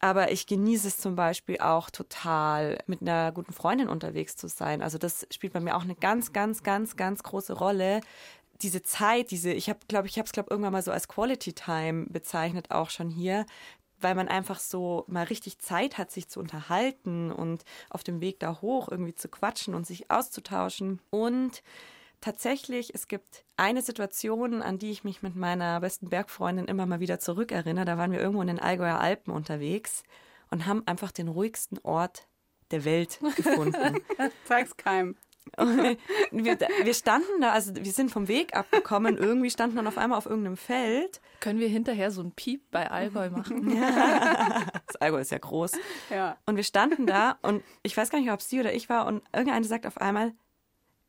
S2: Aber ich genieße es zum Beispiel auch total, mit einer guten Freundin unterwegs zu sein. Also das spielt bei mir auch eine ganz, ganz, ganz, ganz große Rolle. Diese Zeit, diese, ich habe, glaube ich, habe es glaube irgendwann mal so als Quality Time bezeichnet, auch schon hier, weil man einfach so mal richtig Zeit hat, sich zu unterhalten und auf dem Weg da hoch irgendwie zu quatschen und sich auszutauschen. Und tatsächlich, es gibt eine Situation, an die ich mich mit meiner besten Bergfreundin immer mal wieder zurückerinnere. Da waren wir irgendwo in den Allgäuer Alpen unterwegs und haben einfach den ruhigsten Ort der Welt gefunden. <laughs>
S3: Sag's keinem.
S2: Wir, wir standen da, also wir sind vom Weg abgekommen, irgendwie standen dann auf einmal auf irgendeinem Feld.
S1: Können wir hinterher so ein Piep bei Allgäu machen?
S2: Das Allgäu ist ja groß.
S3: Ja.
S2: Und wir standen da und ich weiß gar nicht, ob es sie oder ich war und irgendeine sagt auf einmal,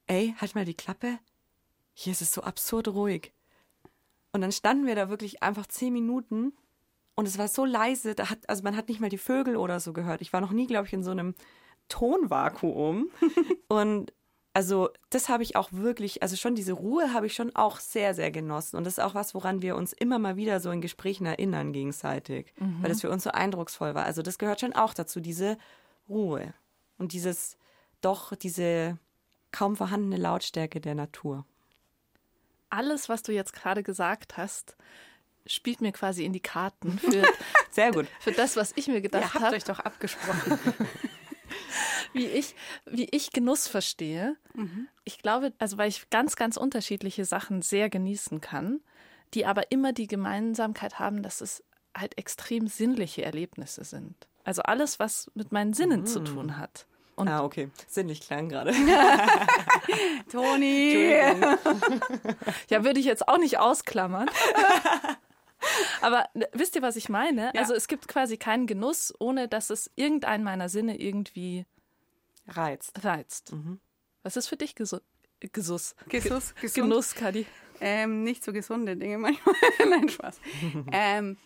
S2: ey, halt mal die Klappe, hier ist es so absurd ruhig. Und dann standen wir da wirklich einfach zehn Minuten und es war so leise, da hat, also man hat nicht mal die Vögel oder so gehört. Ich war noch nie, glaube ich, in so einem Tonvakuum. <laughs> und also das habe ich auch wirklich, also schon diese Ruhe habe ich schon auch sehr, sehr genossen. Und das ist auch was, woran wir uns immer mal wieder so in Gesprächen erinnern gegenseitig, weil das für uns so eindrucksvoll war. Also das gehört schon auch dazu, diese Ruhe und dieses, doch diese kaum vorhandene Lautstärke der Natur.
S1: Alles, was du jetzt gerade gesagt hast, spielt mir quasi in die Karten <laughs> für,
S2: Sehr gut.
S1: für das, was ich mir gedacht
S3: Ihr habt
S1: habe.
S3: euch doch abgesprochen. <laughs>
S1: wie ich, wie ich Genuss verstehe. Ich glaube, also weil ich ganz, ganz unterschiedliche Sachen sehr genießen kann, die aber immer die Gemeinsamkeit haben, dass es halt extrem sinnliche Erlebnisse sind. Also alles, was mit meinen Sinnen zu tun hat. Und
S2: ah, okay. Sinnlich klang gerade. <laughs>
S3: Toni!
S1: ja, würde ich jetzt auch nicht ausklammern. <laughs> Aber ne, wisst ihr, was ich meine?
S3: Ja.
S1: Also es gibt quasi keinen Genuss, ohne dass es irgendeinen meiner Sinne irgendwie
S2: Reizt.
S1: reizt. Was ist für dich Gesu Gesuss?
S3: Gesuss,
S1: Ge-
S3: gesund.
S1: Genuss, Kadi.
S3: Ähm, nicht so gesunde Dinge manchmal. <laughs> Nein, Spaß. <laughs> ähm,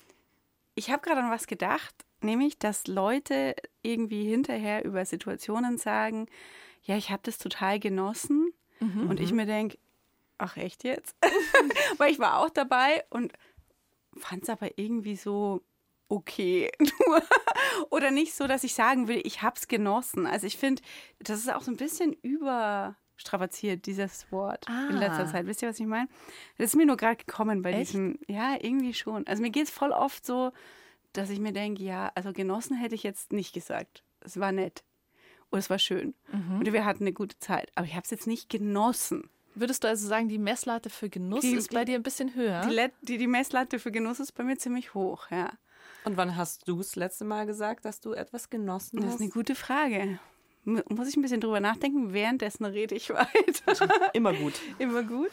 S3: ich habe gerade an was gedacht, nämlich, dass Leute irgendwie hinterher über Situationen sagen, ja, ich habe das total genossen. Und ich mir denke, ach echt jetzt? <laughs> Weil ich war auch dabei und fand es aber irgendwie so okay. <laughs> Nur- Oder nicht so, dass ich sagen will, ich habe es genossen. Also ich finde, das ist auch so ein bisschen überstrapaziert, dieses Wort in letzter
S1: Ah.
S3: Zeit. Wisst ihr, was ich meine? Das ist mir nur gerade gekommen bei
S1: Echt?
S3: diesem, ja, irgendwie schon. Also mir geht es voll oft so, dass ich mir denke, ja, also genossen hätte ich jetzt nicht gesagt. Es war nett. Und es war schön. Und wir hatten eine gute Zeit. Aber ich habe es jetzt nicht genossen.
S1: Würdest du also sagen, die Messlatte für Genuss
S3: Die-
S1: ist bei dir ein bisschen höher?
S3: Die, die, die Messlatte für Genuss ist bei mir ziemlich hoch, ja.
S2: Und wann hast du das letzte Mal gesagt, dass du etwas genossen
S3: Das ist
S2: hast?
S3: eine gute Frage. Mu- Muss ich ein bisschen drüber nachdenken? Währenddessen rede ich <laughs> weiter.
S2: Immer gut. <laughs>
S3: Immer gut.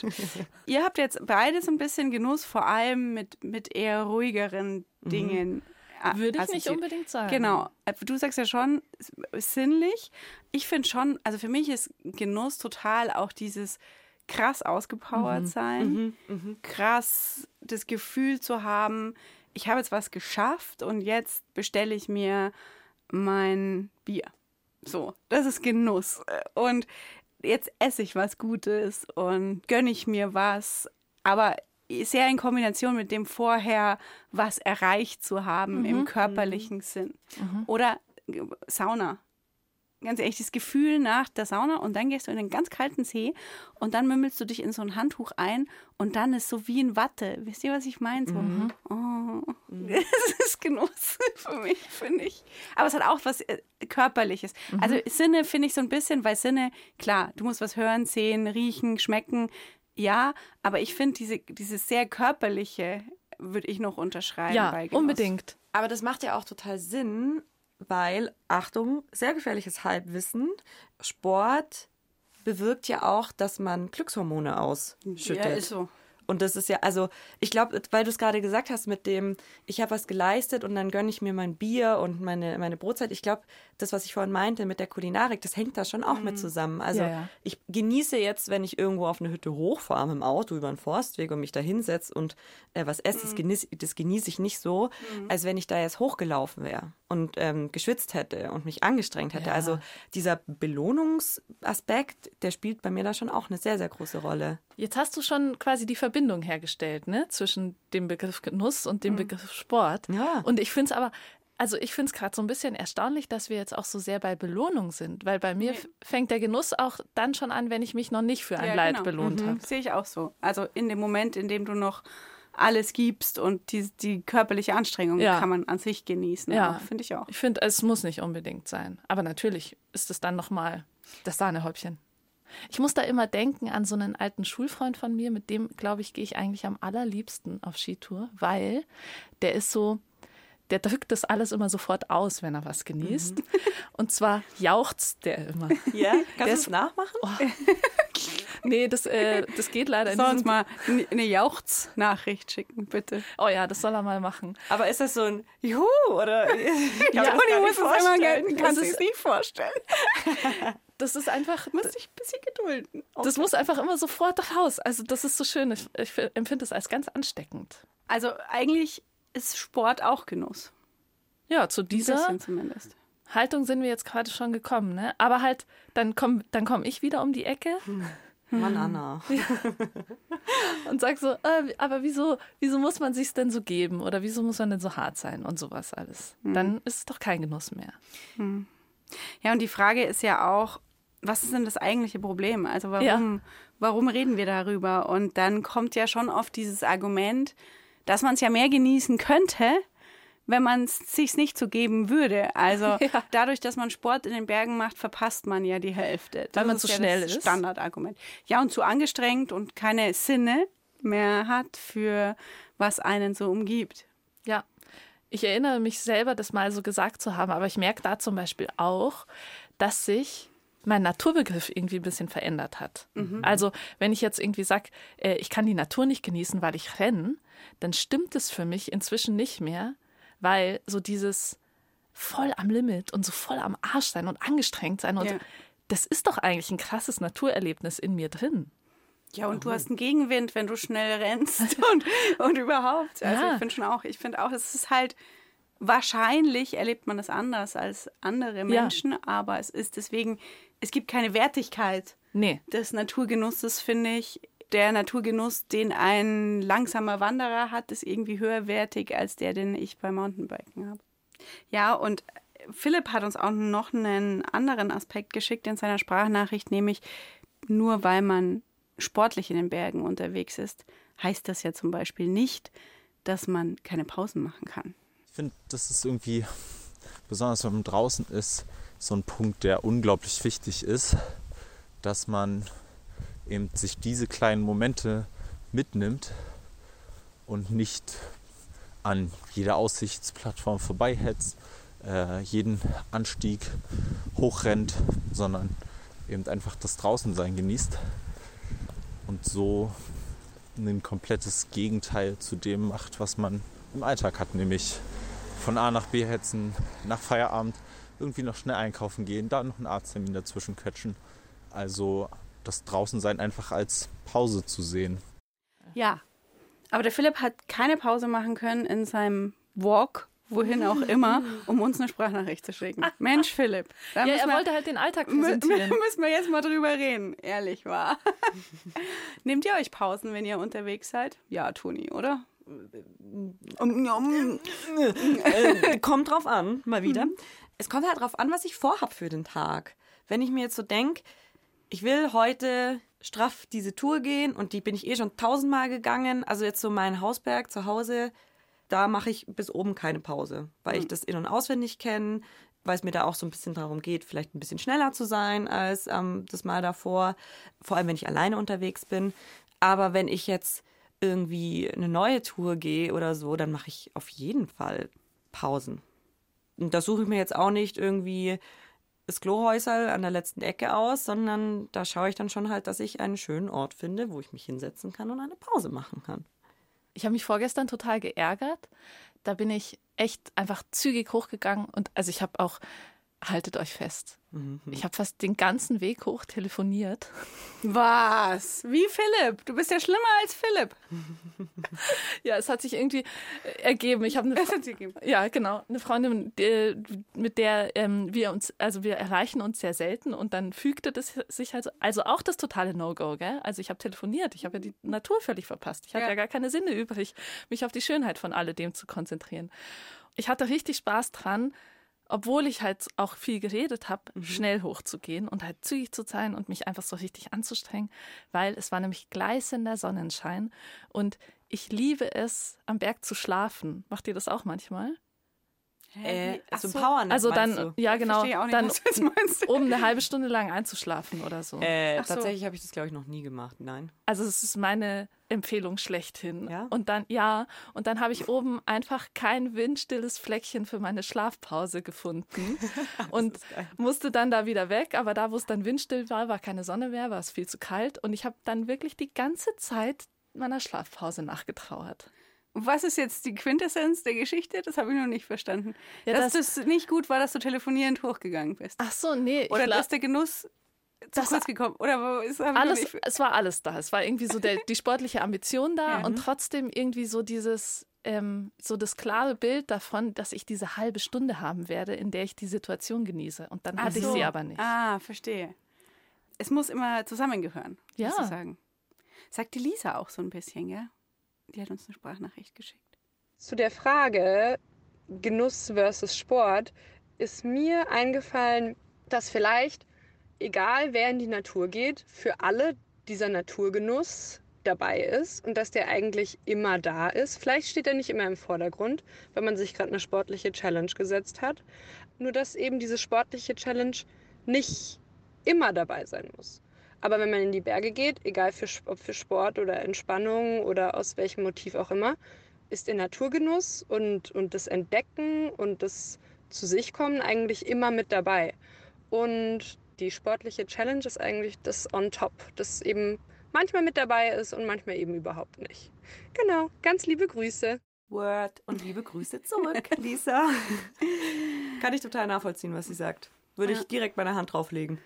S3: Ihr habt jetzt beides ein bisschen Genuss, vor allem mit, mit eher ruhigeren Dingen. a-
S1: Würde ich nicht unbedingt sagen.
S3: Genau. Äh, Du sagst ja schon, es ist sinnlich. Ich finde schon, also für mich ist Genuss total auch dieses krass ausgepowert sein, krass das Gefühl zu haben, ich habe jetzt was geschafft und jetzt bestelle ich mir mein Bier. So, das ist Genuss. Und jetzt esse ich was Gutes und gönne ich mir was. Aber sehr in Kombination mit dem vorher was erreicht zu haben im körperlichen Sinn. Oder äh, Sauna. Ganz ehrlich, das Gefühl nach der Sauna und dann gehst du in einen ganz kalten See und dann mümmelst du dich in so ein Handtuch ein und dann ist so wie in Watte. Wisst ihr, was ich meine? So, oh, <laughs> das ist Genuss <laughs> für mich, finde ich. Aber es hat auch was äh, Körperliches. Also Sinne finde ich so ein bisschen, weil Sinne, klar, du musst was hören, sehen, riechen, schmecken, ja, aber ich finde diese, dieses sehr körperliche würde ich noch unterschreiben.
S1: Ja, unbedingt.
S2: Aber das macht ja auch total Sinn, weil, Achtung, sehr gefährliches Halbwissen, Sport bewirkt ja auch, dass man Glückshormone ausschüttet.
S3: Ja, ist so.
S2: Und das ist ja, also ich glaube, weil du es gerade gesagt hast mit dem, ich habe was geleistet und dann gönne ich mir mein Bier und meine, meine Brotzeit. Ich glaube, das, was ich vorhin meinte mit der Kulinarik, das hängt da schon auch mit zusammen. Also
S1: Ja, ja.
S2: ich genieße jetzt, wenn ich irgendwo auf eine Hütte hochfahre mit dem Auto über einen Forstweg und mich da hinsetze und äh, was esse, das genieße, das genieße ich nicht so, als wenn ich da jetzt hochgelaufen wäre und ähm, geschwitzt hätte und mich angestrengt hätte.
S1: Ja.
S2: Also dieser Belohnungsaspekt, der spielt bei mir da schon auch eine sehr, sehr große Rolle.
S1: Jetzt hast du schon quasi die Verbindung hergestellt, ne, zwischen dem Begriff Genuss und dem Begriff Sport.
S2: Ja.
S1: Und ich finde es aber, also ich finde es gerade so ein bisschen erstaunlich, dass wir jetzt auch so sehr bei Belohnung sind, weil bei mir f- fängt der Genuss auch dann schon an, wenn ich mich noch nicht für ein
S3: Ja,
S1: Leid
S3: genau.
S1: belohnt habe.
S3: Sehe ich auch so. Also in dem Moment, in dem du noch alles gibst und die, die körperliche Anstrengung
S1: Ja.
S3: kann man an sich genießen.
S1: Ja.
S3: Finde ich auch.
S1: Ich finde, es muss nicht unbedingt sein. Aber natürlich ist es dann nochmal das Sahnehäubchen. Ich muss da immer denken an so einen alten Schulfreund von mir, mit dem, glaube ich, gehe ich eigentlich am allerliebsten auf Skitour, weil der ist so, der drückt das alles immer sofort aus, wenn er was genießt. <laughs> Und zwar jauchzt der immer.
S2: Ja, kannst du es nachmachen? <laughs>
S1: Nee, das, äh, das geht leider
S3: Soll uns
S1: nicht.
S3: mal eine Jauchznachricht schicken, bitte.
S1: Oh ja, das soll er mal machen.
S2: Aber ist das so ein Juhu oder? <laughs> Ich
S1: Ja,
S2: kann das
S1: und
S2: gar
S3: muss
S2: nicht
S3: es immer
S1: ist-
S3: es nicht vorstellen.
S1: Das ist einfach.
S3: Muss dich ein bisschen gedulden.
S1: Das muss einfach immer sofort raus. Also, das ist so schön. Ich, ich empfinde es als ganz ansteckend.
S3: Also eigentlich ist Sport auch Genuss.
S1: Ja, zu dieser. Haltung sind wir jetzt gerade schon gekommen, ne? Aber halt, dann komme dann komm ich wieder um die Ecke <laughs>
S2: Mann, Anna. <laughs>
S1: und sag so, äh, aber wieso, wieso muss man sich's denn so geben? Oder wieso muss man denn so hart sein und sowas alles? Dann ist es doch kein Genuss mehr.
S3: Ja, und die Frage ist ja auch, was ist denn das eigentliche Problem? Also warum,
S1: Ja.
S3: warum reden wir darüber? Und dann kommt ja schon oft dieses Argument, dass man es ja mehr genießen könnte, wenn man es sich nicht so geben würde. Also <laughs>
S1: Ja.
S3: dadurch, dass man Sport in den Bergen macht, verpasst man ja die Hälfte. Das
S1: Weil man
S3: ist
S1: zu
S3: ja
S1: schnell
S3: das
S1: ist.
S3: Standardargument. Ja, und zu angestrengt und keine Sinne mehr hat für was einen so umgibt.
S1: Ja. Ich erinnere mich selber, das mal so gesagt zu haben, aber ich merke da zum Beispiel auch, dass sich mein Naturbegriff irgendwie ein bisschen verändert hat. Also, wenn ich jetzt irgendwie sage, äh, ich kann die Natur nicht genießen, weil ich renne, dann stimmt es für mich inzwischen nicht mehr, weil so dieses voll am Limit und so voll am Arsch sein und angestrengt sein und
S3: Ja.
S1: das ist doch eigentlich ein krasses Naturerlebnis in mir drin.
S3: Ja, und du hast einen Gegenwind, wenn du schnell rennst <laughs> und, und überhaupt. Also
S1: Ja.
S3: ich finde schon auch, ich finde auch, es ist halt, wahrscheinlich erlebt man das anders als andere Menschen, aber es ist deswegen, es gibt keine Wertigkeit
S1: Nee.
S3: des Naturgenusses, finde ich. Der Naturgenuss, den ein langsamer Wanderer hat, ist irgendwie höherwertig als der, den ich beim Mountainbiken habe. Ja, und Philipp hat uns auch noch einen anderen Aspekt geschickt in seiner Sprachnachricht, nämlich nur weil man sportlich in den Bergen unterwegs ist, heißt das ja zum Beispiel nicht, dass man keine Pausen machen kann.
S5: Ich finde, das ist irgendwie, besonders wenn man draußen ist, so ein Punkt, der unglaublich wichtig ist, dass man eben sich diese kleinen Momente mitnimmt und nicht an jeder Aussichtsplattform vorbeihetzt, äh, jeden Anstieg hochrennt, sondern eben einfach das Draußensein genießt und so ein komplettes Gegenteil zu dem macht, was man im Alltag hat, nämlich von A nach B hetzen, nach Feierabend irgendwie noch schnell einkaufen gehen, da noch einen Arzttermin dazwischen quetschen. Also das Draußensein einfach als Pause zu sehen.
S3: Ja, aber der Philipp hat keine Pause machen können in seinem Walk, wohin auch immer, um uns eine Sprachnachricht zu schicken. Mensch, Philipp. Da
S1: Ja, er
S3: wir-
S1: wollte halt den Alltag
S3: Mü-
S1: präsentieren.
S3: Müssen wir jetzt mal drüber reden, ehrlich wahr. <laughs> Nehmt ihr euch Pausen, wenn ihr unterwegs seid? Ja, Toni, oder?
S2: Äh, kommt drauf an, mal wieder. Es kommt halt drauf an, was ich vorhab für den Tag. Wenn ich mir jetzt so denke, ich will heute straff diese Tour gehen und die bin ich eh schon tausendmal gegangen. Also jetzt so mein Hausberg zu Hause, da mache ich bis oben keine Pause, weil ich das in- und auswendig kenne, weil es mir da auch so ein bisschen darum geht, vielleicht ein bisschen schneller zu sein als ähm, das Mal davor, vor allem wenn ich alleine unterwegs bin. Aber wenn ich jetzt irgendwie eine neue Tour gehe oder so, dann mache ich auf jeden Fall Pausen. Und da suche ich mir jetzt auch nicht irgendwie das Klohäusel an der letzten Ecke aus, sondern da schaue ich dann schon halt, dass ich einen schönen Ort finde, wo ich mich hinsetzen kann und eine Pause machen kann.
S1: Ich habe mich vorgestern total geärgert. Da bin ich echt einfach zügig hochgegangen und also ich habe auch, haltet euch fest,
S2: Mhm.
S1: ich habe fast den ganzen Weg hoch telefoniert.
S3: Was? Wie Philipp? Du bist ja schlimmer als Philipp. <laughs>
S1: Ja, es hat sich irgendwie äh, ergeben. Ich habe eine
S3: Das hat sie gegeben.
S1: Ja, genau. Eine Freundin, mit der ähm, wir uns, also wir erreichen uns sehr selten und dann fügte das sich halt, so- also auch das totale No-Go, gell? Also ich habe telefoniert, ich habe ja die Natur völlig verpasst. Ich hatte
S3: Ja.
S1: ja gar keine Sinne übrig, mich auf die Schönheit von alledem zu konzentrieren. Ich hatte richtig Spaß dran, obwohl ich halt auch viel geredet habe, schnell hochzugehen und halt zügig zu sein und mich einfach so richtig anzustrengen, weil es war nämlich gleißender Sonnenschein und ich liebe es, am Berg zu schlafen. Macht ihr das auch manchmal?
S2: Äh,
S3: Ach
S2: so. Powernap
S1: Also dann,
S2: du?
S1: ja genau,
S3: nicht,
S1: dann
S3: was du jetzt meinst.
S1: um eine halbe Stunde lang einzuschlafen oder so.
S2: Äh,
S3: Ach so.
S2: tatsächlich habe ich das, glaube ich, noch nie gemacht. Nein.
S1: Also es ist meine Empfehlung schlechthin.
S2: Ja?
S1: Und dann, ja, und dann habe ich oben einfach kein windstilles Fleckchen für meine Schlafpause gefunden <laughs> und musste dann da wieder weg. Aber da, wo es dann windstill war, war keine Sonne mehr, war es viel zu kalt. Und ich habe dann wirklich die ganze Zeit meiner Schlafpause nachgetrauert.
S3: Was ist jetzt die Quintessenz der Geschichte? Das habe ich noch nicht verstanden.
S1: Ja,
S3: dass
S1: das-
S3: das nicht gut war, dass du telefonierend hochgegangen bist.
S1: Ach so, nee. ich
S3: Oder dass der Genuss zu kurz gekommen Oder wo ist ich
S1: alles, es war alles da. Es war irgendwie so der, die sportliche Ambition da
S3: Ja.
S1: und trotzdem irgendwie so dieses, ähm, so das klare Bild davon, dass ich diese halbe Stunde haben werde, in der ich die Situation genieße. Und dann
S3: Ach
S1: hatte ich
S3: so.
S1: sie aber nicht.
S3: Ah, verstehe. Es muss immer zusammengehören,
S1: Ja.
S3: sozusagen. Sagt die Lisa auch so ein bisschen, gell? Die hat uns eine Sprachnachricht geschickt.
S7: Zu der Frage Genuss versus Sport ist mir eingefallen, dass vielleicht, egal wer in die Natur geht, für alle dieser Naturgenuss dabei ist und dass der eigentlich immer da ist. Vielleicht steht er nicht immer im Vordergrund, wenn man sich gerade eine sportliche Challenge gesetzt hat. Nur dass eben diese sportliche Challenge nicht immer dabei sein muss. Aber wenn man in die Berge geht, egal für, ob für Sport oder Entspannung oder aus welchem Motiv auch immer, ist der Naturgenuss und, und das Entdecken und das zu sich kommen eigentlich immer mit dabei. Und die sportliche Challenge ist eigentlich das on top, das eben manchmal mit dabei ist und manchmal eben überhaupt nicht. Genau, ganz liebe Grüße.
S2: Word und liebe Grüße zurück, <laughs> Lisa. Kann ich total nachvollziehen, was sie sagt. Würde
S3: Ja.
S2: ich direkt meine Hand drauflegen.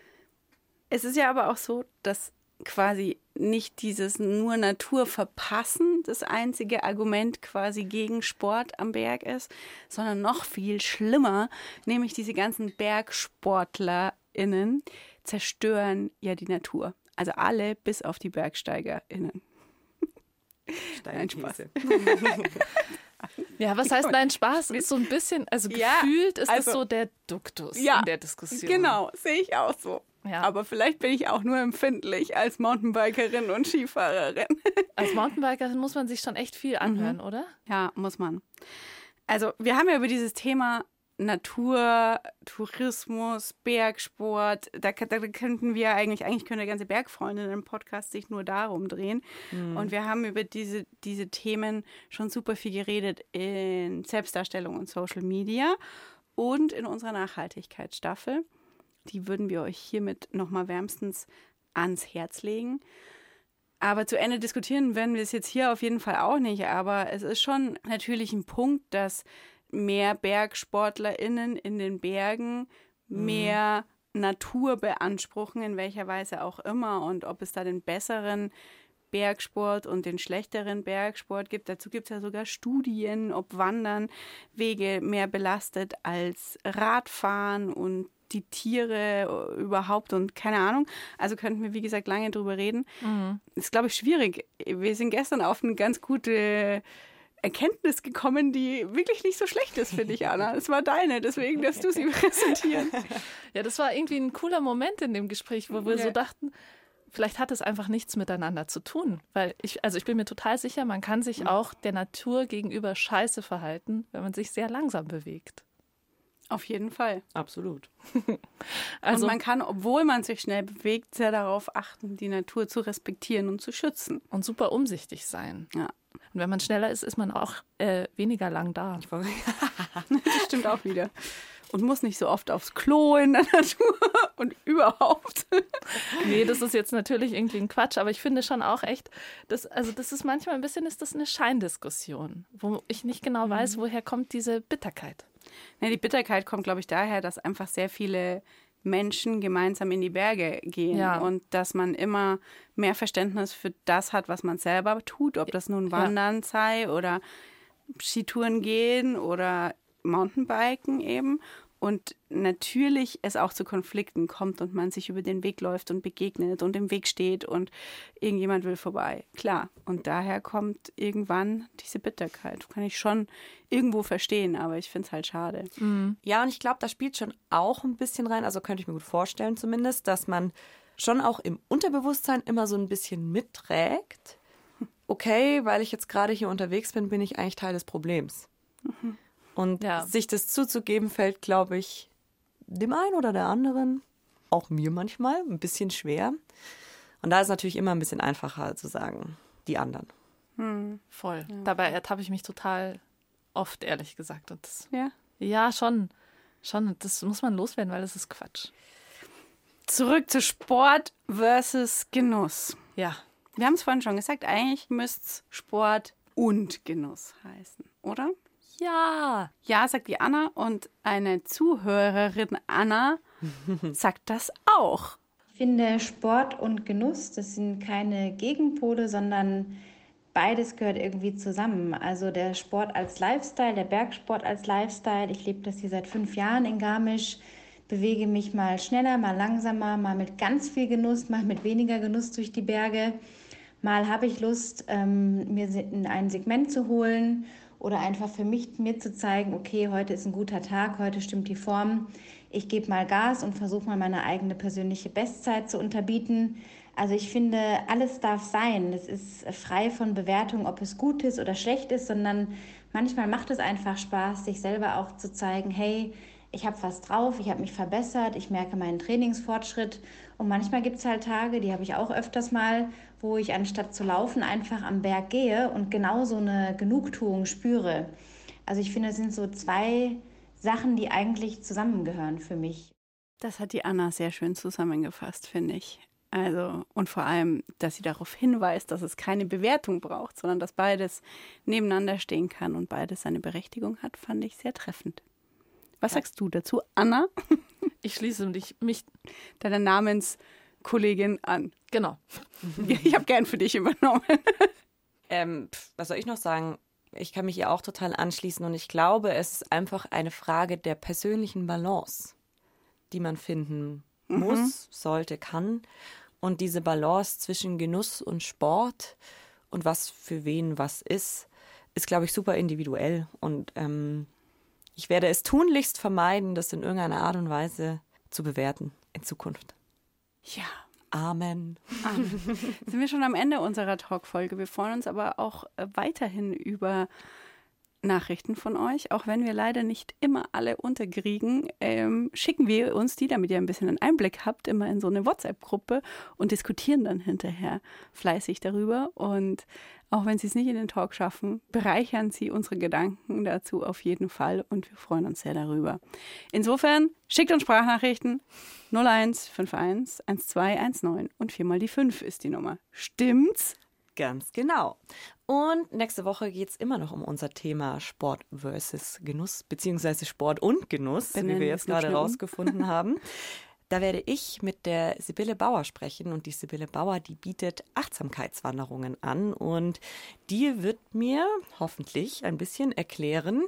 S3: Es ist ja aber auch so, dass quasi nicht dieses nur Natur verpassen das einzige Argument quasi gegen Sport am Berg ist, sondern noch viel schlimmer, nämlich diese ganzen BergsportlerInnen zerstören ja die Natur. Also alle bis auf die BergsteigerInnen. Nein, Spaß. <laughs>
S1: Ja, was heißt nein, Spaß? Ist so ein bisschen, also
S3: Ja,
S1: gefühlt ist
S3: also-
S1: das so der Duktus
S3: Ja,
S1: in der Diskussion.
S3: Genau, sehe ich auch so.
S1: Ja.
S3: Aber vielleicht bin ich auch nur empfindlich als Mountainbikerin und Skifahrerin. <laughs>
S1: Als Mountainbikerin muss man sich schon echt viel anhören, oder?
S3: Ja, muss man. Also, wir haben ja über dieses Thema Natur, Tourismus, Bergsport, da, da könnten wir eigentlich, eigentlich können der ganze Bergfreundinnen im Podcast sich nur darum drehen. Und wir haben über diese, diese Themen schon super viel geredet in Selbstdarstellung und Social Media und in unserer Nachhaltigkeitsstaffel. Die würden wir euch hiermit nochmal wärmstens ans Herz legen. Aber zu Ende diskutieren werden wir es jetzt hier auf jeden Fall auch nicht. Aber es ist schon natürlich ein Punkt, dass mehr BergsportlerInnen in den Bergen mehr Natur beanspruchen, in welcher Weise auch immer. Und ob es da den besseren Bergsport und den schlechteren Bergsport gibt. Dazu gibt es ja sogar Studien, ob Wandern Wege mehr belastet als Radfahren und die Tiere überhaupt und keine Ahnung. Also könnten wir, wie gesagt, lange drüber reden. Ist, glaube ich, schwierig. Wir sind gestern auf eine ganz gute Erkenntnis gekommen, die wirklich nicht so schlecht ist, finde ich, Anna. Es war deine, deswegen darfst du sie präsentieren. <laughs>
S1: Ja, das war irgendwie ein cooler Moment in dem Gespräch, wo wir
S3: Ja.
S1: so dachten, vielleicht hat es einfach nichts miteinander zu tun. Weil ich, also ich bin mir total sicher, man kann
S3: Mhm.
S1: sich auch der Natur gegenüber scheiße verhalten, wenn man sich sehr langsam bewegt.
S3: Auf jeden Fall.
S2: Absolut. <laughs>
S1: Also
S3: und man kann, obwohl man sich schnell bewegt, sehr darauf achten, die Natur zu respektieren und zu schützen.
S1: und super umsichtig sein.
S3: Ja.
S1: Und wenn man schneller ist, ist man auch äh, weniger lang da. <laughs>
S3: Das stimmt auch wieder. und muss nicht so oft aufs Klo in der <laughs> Natur und überhaupt.
S1: Nee, das ist jetzt natürlich irgendwie ein Quatsch, aber ich finde schon auch echt, dass, also das ist manchmal ein bisschen, ist das eine Scheindiskussion, wo ich nicht genau weiß, woher kommt diese Bitterkeit.
S3: Ja, die Bitterkeit kommt, glaube ich, daher, dass einfach sehr viele Menschen gemeinsam in die Berge gehen
S1: Ja.
S3: und dass man immer mehr Verständnis für das hat, was man selber tut, ob das nun Wandern sei oder Skitouren gehen oder Mountainbiken eben. Und natürlich es auch zu Konflikten kommt und man sich über den Weg läuft und begegnet und im Weg steht und irgendjemand will vorbei. Klar. Und daher kommt irgendwann diese Bitterkeit. Kann ich schon irgendwo verstehen, aber ich finde es halt schade.
S2: Ja, und ich glaube, da spielt schon auch ein bisschen rein, also könnte ich mir gut vorstellen zumindest, dass man schon auch im Unterbewusstsein immer so ein bisschen mitträgt. <laughs> Okay, weil ich jetzt gerade hier unterwegs bin, bin ich eigentlich Teil des Problems. Und
S1: Ja.
S2: sich das zuzugeben, fällt, glaube ich, dem einen oder der anderen, auch mir manchmal, ein bisschen schwer. Und da ist natürlich immer ein bisschen einfacher zu sagen, die anderen.
S1: Voll. Dabei ertappe ich mich total oft, ehrlich gesagt. Und das,
S3: Ja.
S1: ja, schon. Schon. Das muss man loswerden, weil das ist Quatsch.
S3: Zurück zu Sport versus Genuss.
S1: Ja.
S3: Wir haben es vorhin schon gesagt, eigentlich müsste es Sport und Genuss heißen, oder?
S1: Ja.
S3: Ja, sagt die Anna und eine Zuhörerin Anna <laughs> sagt das auch.
S8: Ich finde, Sport und Genuss, das sind keine Gegenpole, sondern beides gehört irgendwie zusammen. Also der Sport als Lifestyle, der Bergsport als Lifestyle. Ich lebe das hier seit fünf Jahren in Garmisch, bewege mich mal schneller, mal langsamer, mal mit ganz viel Genuss, mal mit weniger Genuss durch die Berge. Mal habe ich Lust, ähm, mir ein Segment zu holen oder einfach für mich mir zu zeigen, okay, heute ist ein guter Tag, heute stimmt die Form. Ich gebe mal Gas und versuche mal meine eigene persönliche Bestzeit zu unterbieten. Also ich finde, alles darf sein. Es ist frei von Bewertung, ob es gut ist oder schlecht ist, sondern manchmal macht es einfach Spaß, sich selber auch zu zeigen, hey, ich habe was drauf, ich habe mich verbessert, ich merke meinen Trainingsfortschritt. Und manchmal gibt es halt Tage, die habe ich auch öfters mal, wo ich anstatt zu laufen einfach am Berg gehe und genau so eine Genugtuung spüre. Also ich finde, es sind so zwei Sachen, die eigentlich zusammengehören für mich.
S3: Das hat die Anna sehr schön zusammengefasst, finde ich. Also, und vor allem, dass sie darauf hinweist, dass es keine Bewertung braucht, sondern dass beides nebeneinander stehen kann und beides seine Berechtigung hat, fand ich sehr treffend. Was sagst du dazu, Anna, <laughs>
S1: Ich schließe mich, mich
S3: deiner Namenskollegin an?
S1: genau. <laughs>
S3: Ich habe gern für dich übernommen. <laughs>
S2: Ähm, was soll ich noch sagen? Ich kann mich ihr auch total anschließen und ich glaube, es ist einfach eine Frage der persönlichen Balance, die man finden muss, sollte, kann. Und diese Balance zwischen Genuss und Sport und was für wen was ist, ist, glaube ich, super individuell. Und ähm, ich werde es tunlichst vermeiden, das in irgendeiner Art und Weise zu bewerten in Zukunft.
S3: Ja,
S2: Amen.
S3: sind wir schon am Ende unserer Talkfolge. Wir freuen uns aber auch äh, weiterhin über Nachrichten von euch, auch wenn wir leider nicht immer alle unterkriegen, ähm, schicken wir uns die, damit ihr ein bisschen einen Einblick habt, immer in so eine WhatsApp-Gruppe und diskutieren dann hinterher fleißig darüber. Und auch wenn sie es nicht in den Talk schaffen, bereichern sie unsere Gedanken dazu auf jeden Fall und wir freuen uns sehr darüber. Insofern schickt uns Sprachnachrichten 0151 1219 und viermal die 5 ist die Nummer. Stimmt's?
S2: Ganz genau. Und nächste Woche geht es immer noch um unser Thema Sport versus Genuss, beziehungsweise Sport und Genuss,
S3: Benennen
S2: wie wir jetzt gerade
S3: schnell um.
S2: rausgefunden <laughs> haben. Da werde ich mit der Sibylle Bauer sprechen und die Sibylle Bauer, die bietet Achtsamkeitswanderungen an und die wird mir hoffentlich ein bisschen erklären,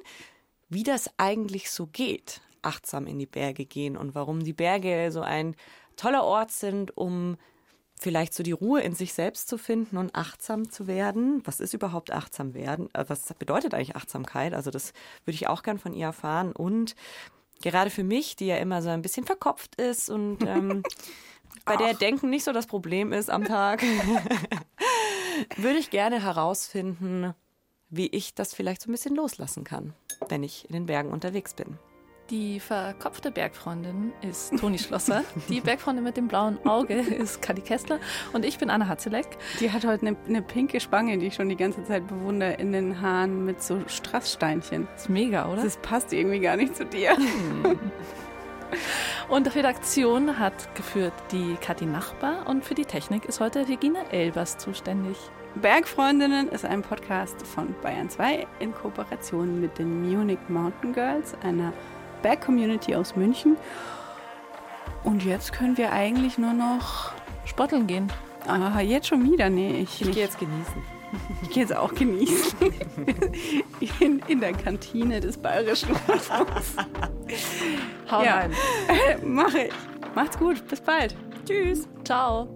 S2: wie das eigentlich so geht, achtsam in die Berge gehen und warum die Berge so ein toller Ort sind, um vielleicht so die Ruhe in sich selbst zu finden und achtsam zu werden. Was ist überhaupt achtsam werden? Äh, Was bedeutet eigentlich Achtsamkeit? Also das würde ich auch gern von ihr erfahren. Und gerade für mich, die ja immer so ein bisschen verkopft ist und <laughs> ähm, bei der Denken nicht so das Problem ist am Tag, <laughs> würde ich gerne herausfinden, wie ich das vielleicht so ein bisschen loslassen kann, wenn ich in den Bergen unterwegs bin.
S1: Die verkopfte Bergfreundin ist Toni Schlosser. Die Bergfreundin mit dem blauen Auge ist Kali Kessler. Und ich bin Anna Hatzeleck.
S3: Die hat heute eine, eine pinke Spange, die ich schon die ganze Zeit bewundere, in den Haaren mit so Strasssteinchen.
S1: ist mega, oder?
S3: Das passt irgendwie gar nicht zu dir.
S1: Und Redaktion hat geführt die Kathi Nachbar und für die Technik ist heute Regina Elbers zuständig.
S3: Bergfreundinnen ist ein Podcast von Bayern 2 in Kooperation mit den Munich Mountain Girls, einer Berg-Community aus München. Und jetzt können wir eigentlich nur noch.
S1: Sporteln gehen.
S3: Ah, jetzt schon wieder? Nee, ich,
S2: Ich gehe jetzt genießen.
S3: Ich gehe jetzt auch genießen. <laughs> In, in der Kantine des Bayerischen Rundfunks.
S1: Hau
S3: Ja.
S1: rein. <laughs>
S3: Mache ich. Macht's gut. Bis bald. Tschüss.
S1: Ciao.